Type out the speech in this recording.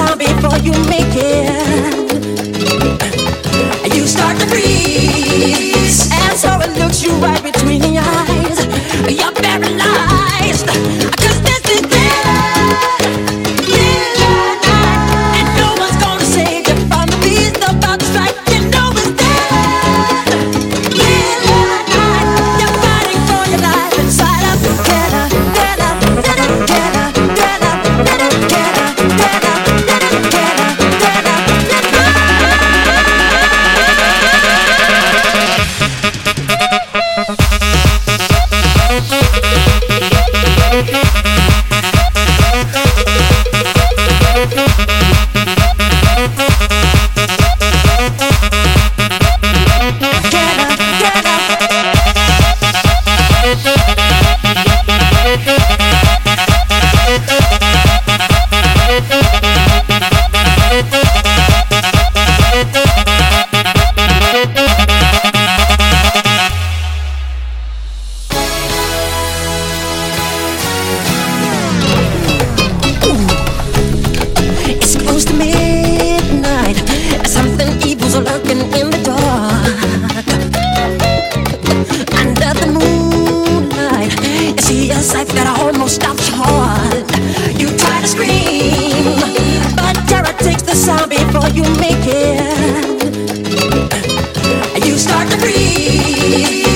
time before you make it. this life that I almost stopped your heart. You try to scream, but terror takes the sound before you make it. You start to breathe.